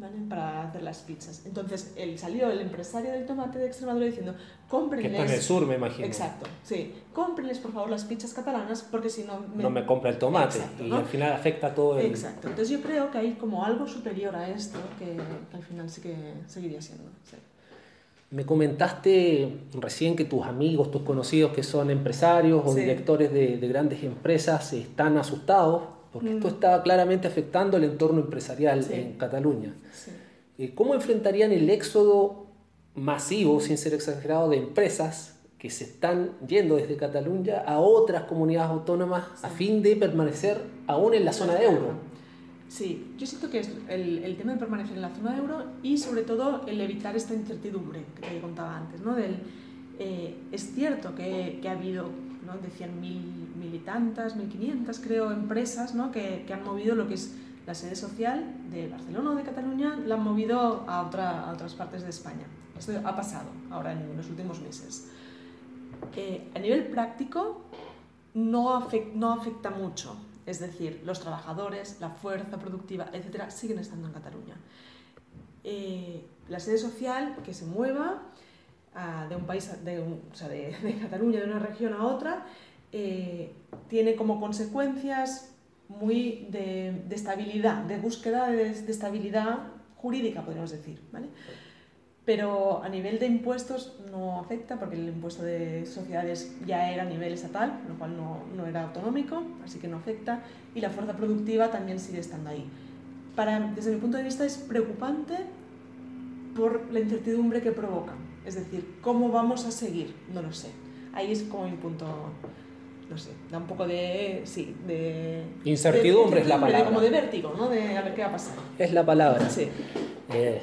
¿Vale? para hacer las pizzas. Entonces él salió el empresario del tomate de Extremadura diciendo, cómprenles... Que está en el sur, me imagino. Exacto, sí. Cómprenles, por favor, las pizzas catalanas porque si no... No me compra el tomate Exacto, y ¿no? al final afecta todo el... Exacto. Entonces yo creo que hay como algo superior a esto que, que al final sí que seguiría siendo. sí. Me comentaste recién que tus amigos, tus conocidos que son empresarios o Sí. directores de, de grandes empresas están asustados porque Mm. esto está claramente afectando el entorno empresarial Sí. en Cataluña. Sí. Eh, ¿Cómo enfrentarían el éxodo masivo, sin ser exagerado, de empresas que se están yendo desde Cataluña a otras comunidades autónomas a fin de permanecer aún en la zona de euro? Sí, yo siento que es el, el tema de permanecer en la zona de euro y sobre todo el evitar esta incertidumbre que te contaba antes, ¿no? Del, eh, es cierto que, que ha habido, ¿no? decían mil, mil y tantas, mil quinientas creo, empresas ¿no? que, que han movido lo que es la sede social de Barcelona o de Cataluña, la han movido a, otra, a otras partes de España. Esto ha pasado ahora en los últimos meses. Eh, a nivel práctico no, afec- no afecta mucho. Es decir, los trabajadores, la fuerza productiva, etcétera, siguen estando en Cataluña. Eh, la sede social que se mueva de un país, de, o sea, de, de Cataluña, de una región a otra, eh, tiene como consecuencias muy de, de estabilidad, de búsqueda de, de estabilidad jurídica, podríamos decir. ¿vale? Pero a nivel de impuestos no afecta porque el impuesto de sociedades ya era a nivel estatal, lo cual no, no era autonómico, así que no afecta. Y la fuerza productiva también sigue estando ahí. Para, desde mi punto de vista es preocupante por la incertidumbre que provoca. Es decir, ¿cómo vamos a seguir? No lo sé. Ahí es como mi punto, no sé, da un poco de, sí, de... Incertidumbre de- es la palabra. como de vértigo, ¿no? De a ver qué va a pasar. Es la palabra. Sí. Eh,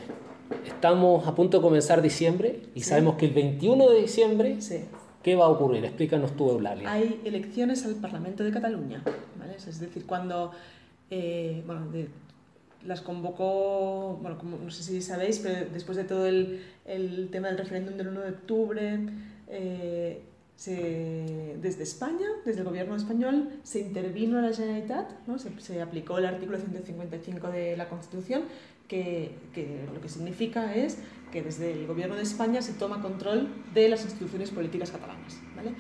estamos a punto de comenzar diciembre y Sí. sabemos que el 21 de diciembre, Sí. ¿qué va a ocurrir? Explícanos tú, Eulalia. Hay elecciones al Parlamento de Cataluña, ¿vale? Es decir, cuando eh, bueno, de- las convocó, bueno, como, no sé si sabéis, pero después de todo el, el tema del referéndum del 1 de octubre, eh, se- desde España, desde el gobierno español, se intervino a la Generalitat, ¿no? se, se aplicó el artículo 155 de la Constitución, que, que lo que significa es que desde el gobierno de España se toma control de las instituciones políticas catalanas. ¿vale?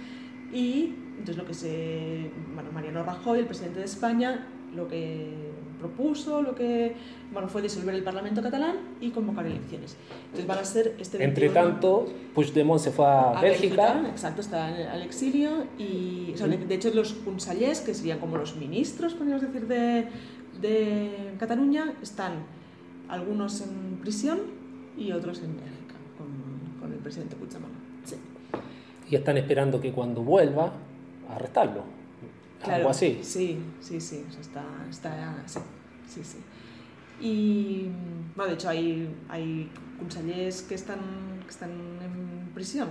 Y entonces lo que se, bueno, Mariano Rajoy, el presidente de España, lo que propuso, lo que bueno, fue disolver el Parlamento catalán y convocar elecciones. Entonces van a ser este Entre 21 tanto, Puigdemont se fue a, a Bélgica. Exacto, está en- al exilio y o sea, de, de hecho los consellers, que serían como los ministros, podríamos decir, de, de Cataluña, están algunos en prisión y otros en Bélgica con, con el presidente Puigdemont. Sí. y están esperando que cuando vuelva, arrestarlo. Algo así. Sí, sí, sí. o sea, está, está, sí, sí, sí. Y, bueno, de hecho, hay, hay consellers que están, que están en prisión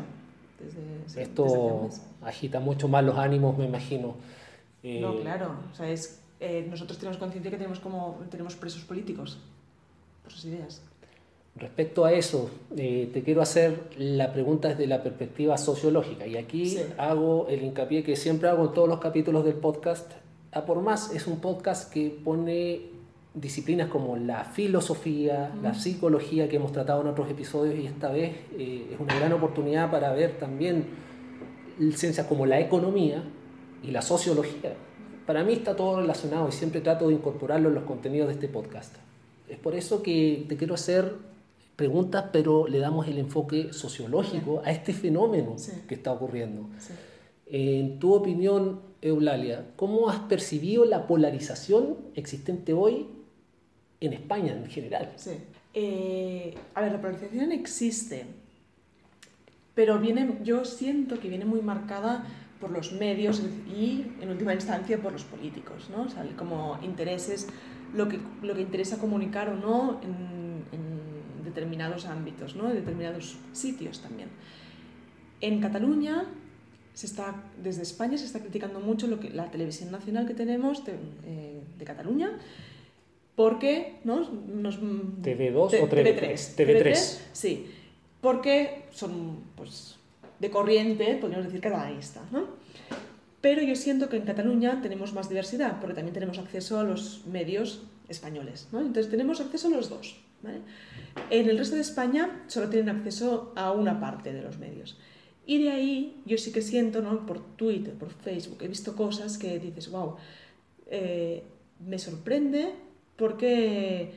desde, hace Esto agita mucho más los ánimos, me imagino. Eh, No, claro. O sea, es, eh, nosotros tenemos conciencia que tenemos, como, tenemos presos políticos por sus ideas. Respecto a eso, eh, te quiero hacer la pregunta desde la perspectiva sociológica. Y aquí Sí. hago el hincapié que siempre hago en todos los capítulos del podcast. A por más es un podcast que pone disciplinas como la filosofía, la psicología que hemos tratado en otros episodios y esta vez eh, es una gran oportunidad para ver también ciencias como la economía y la sociología. Para mí está todo relacionado y siempre trato de incorporarlo en los contenidos de este podcast. Es por eso que te quiero hacer preguntas, pero le damos el enfoque sociológico a este fenómeno Sí. que está ocurriendo. Sí. En tu opinión, Eulalia, ¿cómo has percibido la polarización existente hoy en España en general? Sí. Eh, a ver, la polarización existe, pero viene, yo siento que viene muy marcada por los medios y, en última instancia, por los políticos, ¿no? O sea, como intereses, lo que, lo que interesa comunicar o no en, determinados ámbitos, ¿no? En determinados sitios también. En Cataluña se está, desde España se está criticando mucho lo que, la televisión nacional que tenemos de, eh, de Cataluña, porque ¿no? nos, TV2 o TV3, TV3. sí, porque son pues, de corriente, podríamos decir, catalanista. ¿no? Pero yo siento que en Cataluña tenemos más diversidad, porque también tenemos acceso a los medios españoles. ¿no? Entonces tenemos acceso a los dos. ¿Vale? En el resto de España solo tienen acceso a una parte de los medios. Y de ahí yo sí que siento, ¿no? por Twitter, por Facebook, he visto cosas que dices, wow, eh, me sorprende porque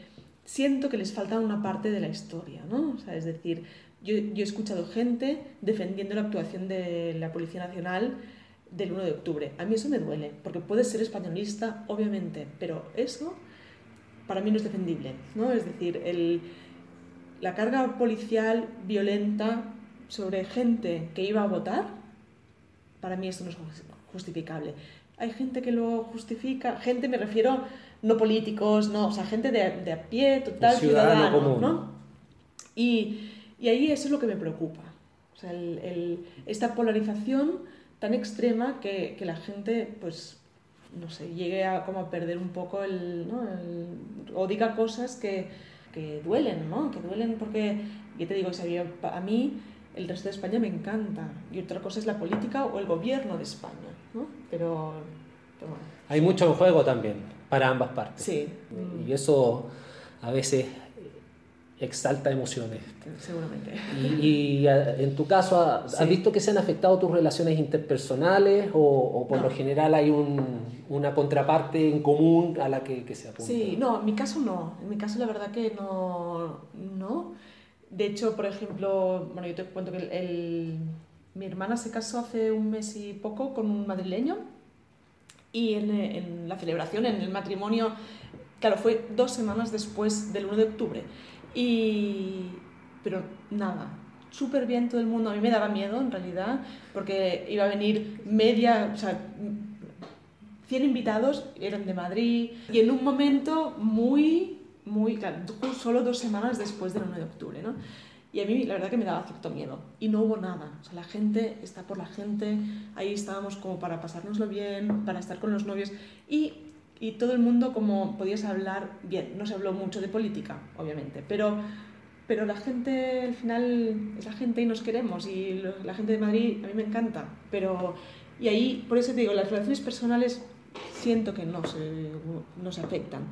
siento que les falta una parte de la historia, ¿no? Es decir, yo, yo, he escuchado gente defendiendo la actuación de la Policía Nacional del 1 de octubre. A mí eso me duele, porque puedes ser españolista, obviamente, pero eso para mí no es defendible, ¿no? Es decir, el, la carga policial violenta sobre gente que iba a votar, para mí esto no es justificable. Hay gente que lo justifica, gente me refiero no políticos, no, o sea, gente de, de a pie, total ciudadano, ¿no? Y, y, ahí eso es lo que me preocupa. O sea, el, el, esta polarización tan extrema que, que, la gente, pues, no sé, llegue a como a perder un poco el, ¿no? el o diga cosas que, que duelen, ¿no? Que duelen porque, yo te digo, a mí el resto de España me encanta. Y otra cosa es la política o el gobierno de España, ¿no? Pero, pero bueno. Hay mucho en juego también para ambas partes. Sí. Y eso a veces exalta emociones. Seguramente. Y, y en tu caso, ¿has sí. visto que se han afectado tus relaciones interpersonales o, o por no. lo general hay un, una contraparte en común a la que, que se apunta? Sí, no, en mi caso no. En mi caso la verdad que no. no. De hecho, por ejemplo, bueno, yo te cuento que el, el, mi hermana se casó hace un mes y poco con un madrileño y en, en, la celebración, en el matrimonio, claro, fue dos semanas después del 1 de octubre. Y, pero nada, súper bien todo el mundo. A mí me daba miedo en realidad, porque iba a venir media, o sea, 100 invitados, eran de Madrid, y en un momento muy, muy, claro, solo dos semanas después del 1 de octubre, ¿no? Y a mí la verdad que me daba cierto miedo. Y no hubo nada. O sea, la gente está por la gente. Ahí estábamos como para pasárnoslo bien, para estar con los novios. Y, y todo el mundo como podías hablar bien. No se habló mucho de política, obviamente. Pero, pero la gente, al final, es la gente y nos queremos. Y lo, la gente de Madrid a mí me encanta. Pero, y ahí, por eso te digo, las relaciones personales siento que no se, no se afectan.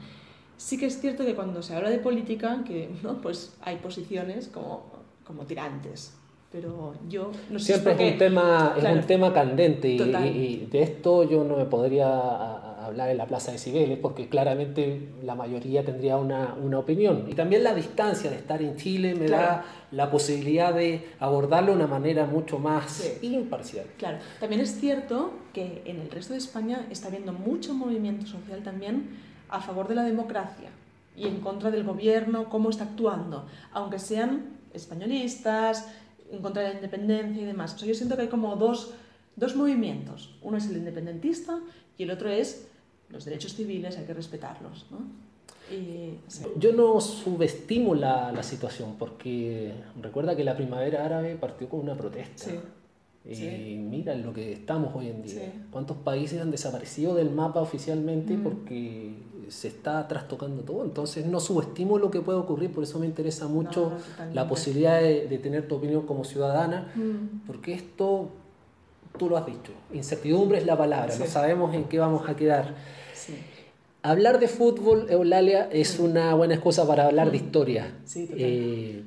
Sí que es cierto que cuando se habla de política, que ¿no? pues hay posiciones como, como tirantes. Pero yo no sé Siempre si es, un tema, claro, es un tema candente y, y, de esto yo no me podría hablar en la Plaza de Cibeles porque claramente la mayoría tendría una, una, opinión. Y también la distancia de estar en Chile me claro. da la posibilidad de abordarlo de una manera mucho más sí. imparcial. Claro, también es cierto que en el resto de España está habiendo mucho movimiento social también a favor de la democracia y en contra del gobierno, cómo está actuando, aunque sean españolistas, en contra de la independencia y demás. O sea, yo siento que hay como dos, dos movimientos. Uno es el independentista y el otro es los derechos civiles, hay que respetarlos. ¿no? Y, sí. Yo no subestimo la, la, situación porque recuerda que la primavera árabe partió con una protesta. Sí. Y Sí. mira en lo que estamos hoy en día. ¿Cuántos países han desaparecido del mapa oficialmente Mm. porque se está trastocando todo? Entonces no subestimo lo que puede ocurrir, por eso me interesa mucho No, la posibilidad de, de tener tu opinión como ciudadana, Mm. porque esto, tú lo has dicho, incertidumbre es la palabra, Sí. no sabemos en qué vamos a quedar. Sí. Hablar de fútbol, Eulalia, es una buena excusa para hablar de historia. Sí, total. Eh,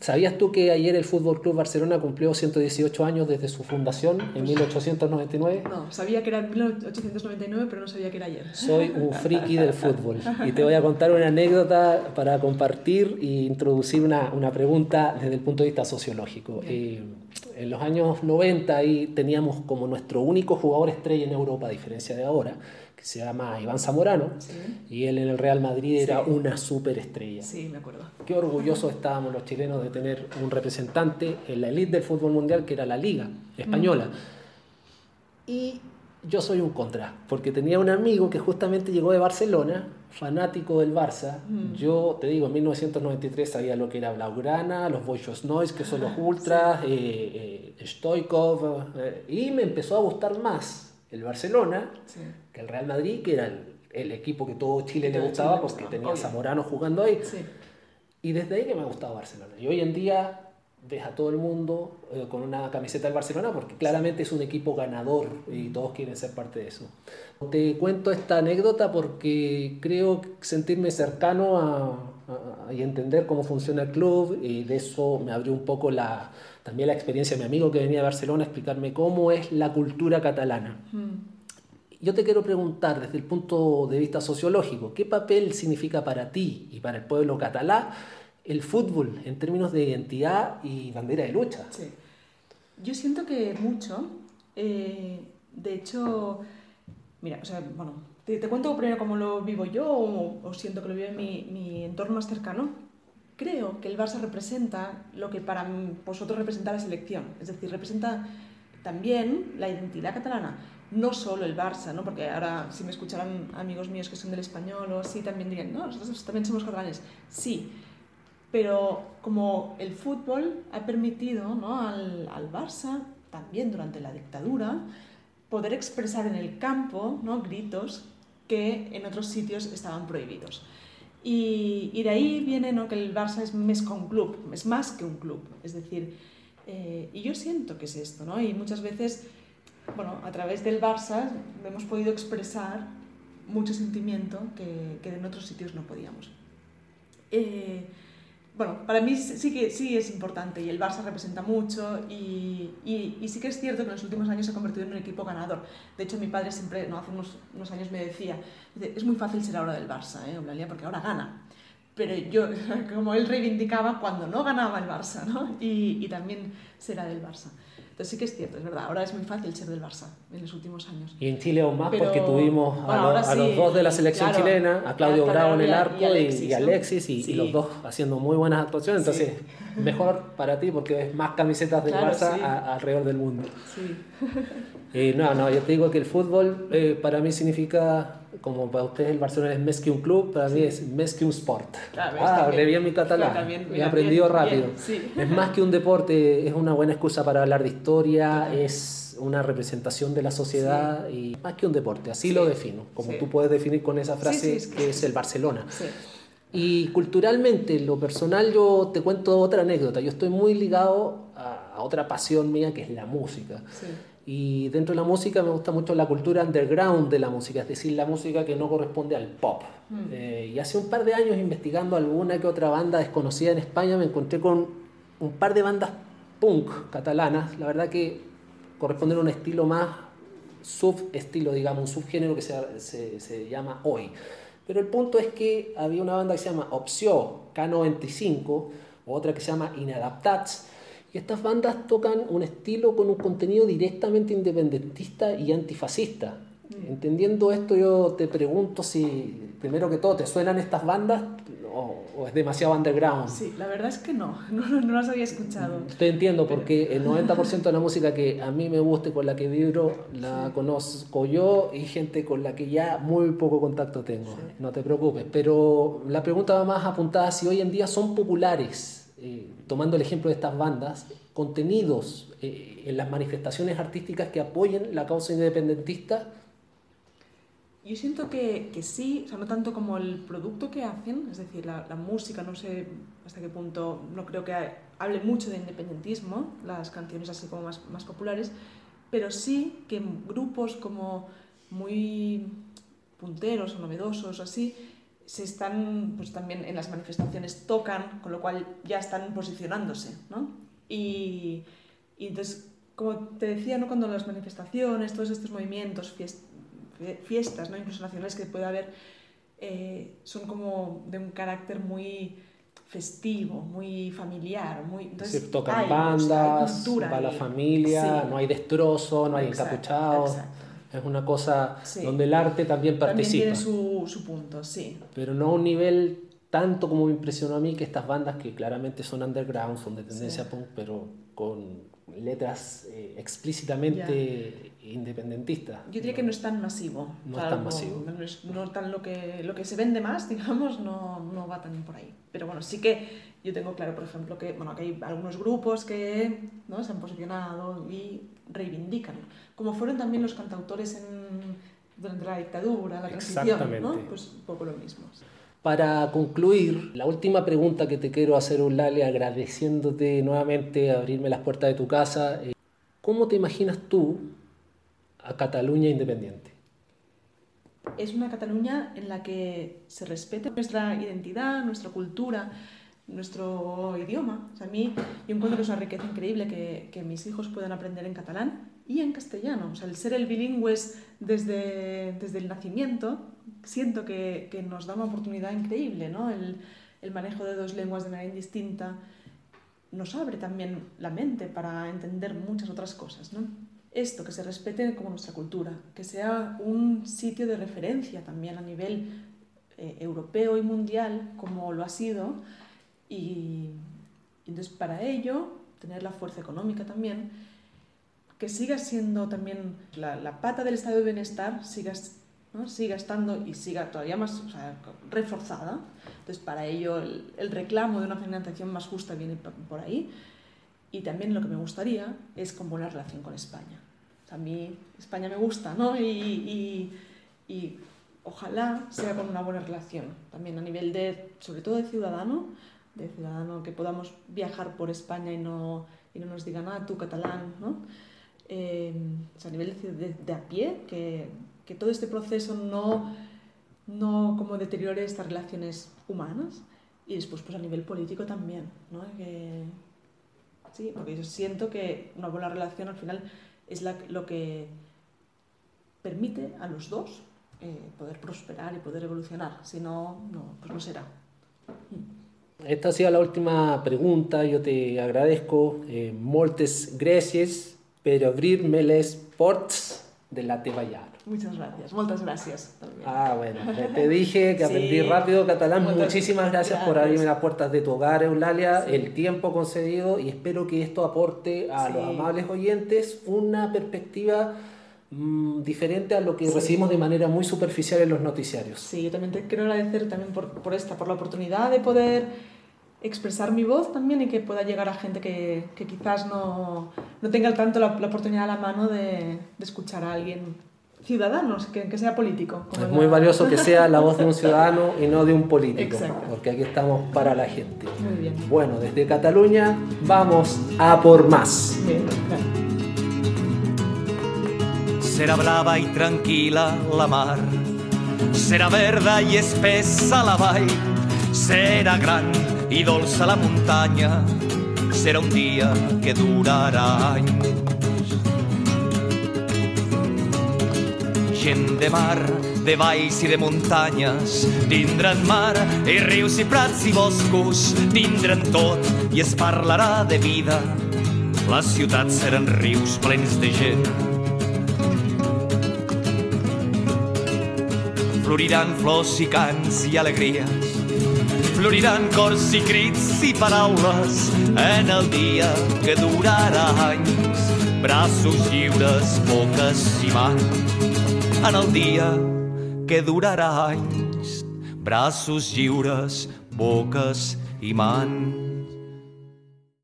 ¿Sabías tú que ayer el Fútbol Club Barcelona cumplió 118 años desde su fundación en 1899? No, sabía que era en 1899, pero no sabía que era ayer. Soy un friki del fútbol y te voy a contar una anécdota para compartir e introducir una, una pregunta desde el punto de vista sociológico. Eh, en los años 90 ahí teníamos como nuestro único jugador estrella en Europa, a diferencia de ahora, se llama Iván Zamorano, Sí. y él en el Real Madrid era Sí. una superestrella. Sí, me acuerdo. Qué orgullosos estábamos los chilenos de tener un representante en la elite del fútbol mundial que era la Liga Española. Y yo soy un contra, porque tenía un amigo que justamente llegó de Barcelona, fanático del Barça. Mm. Yo te digo, en 1993 sabía lo que era Blaugrana, los Boyos Noise, que son los ultras, eh, eh, Stoikov, eh, y me empezó a gustar más el Barcelona Sí. que el Real Madrid, que era el, el equipo que todo Chile le gustaba Chile le porque gustaba, tenía obvio. Zamorano jugando ahí. Sí. Y desde ahí que me ha gustado Barcelona. Y hoy en día ves a todo el mundo eh, con una camiseta del Barcelona porque claramente es un equipo ganador y todos quieren ser parte de eso. Te cuento esta anécdota porque creo sentirme cercano a, y entender cómo funciona el club y de eso me abrió un poco la, también la experiencia de mi amigo que venía de Barcelona a explicarme cómo es la cultura catalana. Mm. Yo te quiero preguntar desde el punto de vista sociológico, ¿qué papel significa para ti y para el pueblo catalán el fútbol en términos de identidad y bandera de lucha? Sí. Yo siento que mucho. Eh, de hecho, mira, o sea, bueno, te, cuento primero cómo lo vivo yo o, siento que lo vive mi, mi, entorno más cercano. Creo que el Barça representa lo que para vosotros representa la selección, es decir, representa también la identidad catalana, no solo el Barça, ¿no? porque ahora si me escucharan amigos míos que son del español o así, también dirían, no, nosotros también somos catalanes. Sí, pero como el fútbol ha permitido ¿no? al, al Barça, también durante la dictadura, poder expresar en el campo ¿no? gritos que en otros sitios estaban prohibidos. Y, de ahí viene ¿no? que el Barça es más que un club, es más que un club. Es decir, eh, y yo siento que es esto, ¿no? Y muchas veces, bueno, a través del Barça hemos podido expresar mucho sentimiento que, que en otros sitios no podíamos. Eh, bueno, para mí sí que sí es importante y el Barça representa mucho y, y, sí que es cierto que en los últimos años se ha convertido en un equipo ganador. De hecho, mi padre siempre, no, hace unos, unos años me decía, es muy fácil ser ahora del Barça, ¿eh, porque ahora gana. Pero yo, como él reivindicaba cuando no ganaba el Barça, ¿no? Y, y también será del Barça. Entonces sí que es cierto, es verdad. Ahora es muy fácil ser del Barça en los últimos años. Y en Chile aún más porque tuvimos a, los dos de la selección chilena, a Claudio Bravo en el arco y Alexis, y, los dos haciendo muy buenas actuaciones. Entonces, mejor para ti porque ves más camisetas del Barça alrededor del mundo. Sí. Y no, no, yo te digo que el fútbol eh, para mí significa como para ustedes el Barcelona es más que un club, para mí es más que un sport. ah, hablé bien mi catalán, he aprendido rápido. Es más que un deporte, es una buena excusa para hablar de historia, es una representación de la sociedad y más que un deporte, así lo defino, como tú puedes definir con esa frase que es el Barcelona. Y culturalmente, lo personal, yo te cuento otra anécdota. Yo estoy muy ligado a, a otra pasión mía que es la música. Y dentro de la música me gusta mucho la cultura underground de la música, es decir, la música que no corresponde al pop. Mm. Eh, y hace un par de años investigando alguna que otra banda desconocida en España, me encontré con un par de bandas punk catalanas, la verdad que corresponden a un estilo más subestilo, digamos, un subgénero que se, se, se, llama hoy. Pero el punto es que había una banda que se llama Opción K95, otra que se llama Inadaptats, estas bandas tocan un estilo con un contenido directamente independentista y antifascista. Mm. Entendiendo esto, yo te pregunto si, primero que todo, ¿te suenan estas bandas o, es demasiado underground? Sí, la verdad es que no, no, no las había escuchado. Te entiendo, porque el 90% de la música que a mí me gusta y con la que vibro la conozco yo y gente con la que ya muy poco contacto tengo. No te preocupes, pero la pregunta va más apuntada si hoy en día son populares eh, tomando el ejemplo de estas bandas, contenidos eh, en las manifestaciones artísticas que apoyen la causa independentista? Yo siento que, que sí, o sea, no tanto como el producto que hacen, es decir, la, la, música, no sé hasta qué punto, no creo que hable mucho de independentismo, las canciones así como más, más populares, pero sí que grupos como muy punteros o novedosos, así, se están, pues también en las manifestaciones tocan, con lo cual ya están posicionándose, ¿no? Y, y entonces, como te decía, ¿no? Cuando las manifestaciones, todos estos movimientos, fiestas, ¿no? Incluso nacionales que puede haber, eh, son como de un carácter muy festivo, muy familiar, muy... Entonces, Se tocan bandas, va la familia, no hay destrozo, no hay encapuchados. Es una cosa donde el arte también participa. También tiene su, su, punto, sí. Pero no a un nivel tanto como me impresionó a mí que estas bandas que claramente son underground, son de tendencia punk, pero con letras eh, explícitamente independentistas. Yo diría que no es tan masivo. No es tan masivo. No, no, tan lo que, lo que se vende más, digamos, no, no va tan por ahí. Pero bueno, sí que yo tengo claro, por ejemplo, que, bueno, que hay algunos grupos que ¿no? se han posicionado y reivindican, como fueron también los cantautores en, durante la dictadura, la transición, ¿no? pues un poco lo mismo. Para concluir, la última pregunta que te quiero hacer, Lale, agradeciéndote nuevamente abrirme las puertas de tu casa. Eh, ¿Cómo te imaginas tú a Cataluña independiente? es una Cataluña en la que se respete nuestra identidad, nuestra cultura, nuestro idioma. O sea, a mí yo encuentro que es una riqueza increíble que, mis hijos puedan aprender en catalán y en castellano. O sea, el ser el bilingüe desde, desde el nacimiento, siento que, que, nos da una oportunidad increíble, ¿no? El, el manejo de dos lenguas de manera indistinta nos abre también la mente para entender muchas otras cosas, ¿no? Esto, que se respete como nuestra cultura, que sea un sitio de referencia también a nivel eh, europeo y mundial, como lo ha sido, y, entonces para ello, tener la fuerza económica también, que siga siendo también la, la pata del estado de bienestar, siga, ¿no? siga estando y siga todavía más o sea, reforzada. Entonces para ello el, el, reclamo de una financiación más justa viene por ahí. Y también lo que me gustaría es con buena relación con España. O sea, a mí España me gusta, ¿no? Y, y, y ojalá sea con una buena relación, también a nivel de, sobre todo de ciudadano, de ciudadano, que podamos viajar por España y no, y no nos digan, ah, tú catalán, ¿no? Eh, o sea, a nivel de, de, de, a pie, que, que todo este proceso no, no como deteriore estas relaciones humanas y después pues a nivel político también, ¿no? Que, sí, porque yo siento que una buena relación al final es la, lo que permite a los dos eh, poder prosperar y poder evolucionar, si no, no, pues no será. Esta ha sido la última pregunta. Yo te agradezco. Eh, moltes gràcies per abrir-me les ports de la teva llar. Muchas gracias, muchas gracias. También. Ah, bueno, te dije que aprendí sí. rápido catalán. Muchas, Muchísimas gracias, gracias, por abrirme las puertas de tu hogar, Eulalia, sí. el tiempo concedido y espero que esto aporte a sí. los amables oyentes una perspectiva mmm, diferente a lo que recibimos de manera muy superficial en los noticiarios. Sí, yo también te quiero agradecer también por, por esta, por la oportunidad de poder expresar mi voz también y que pueda llegar a gente que, que quizás no, no tenga tanto la, la, oportunidad a la mano de, de escuchar a alguien ciudadanos, que, que, sea político. Es muy valioso que sea la voz de un ciudadano y no de un político, Exacto. porque aquí estamos para la gente. Muy bien. Bueno, desde Cataluña vamos a por más. Bien, claro. Serà brava i tranquil·la la mar, serà verda i espessa la vall, serà gran i dolça la muntanya, serà un dia que durarà anys. Gent de mar, de valls i de muntanyes, tindran mar i rius i prats i boscos, tindran tot i es parlarà de vida. Les ciutats seran rius plens de gent. Floriran flors i cants i alegries, floriran cors i crits i paraules en el dia que durarà anys. Braços lliures, boques i mans en el dia que durarà anys. Braços lliures, boques i mans.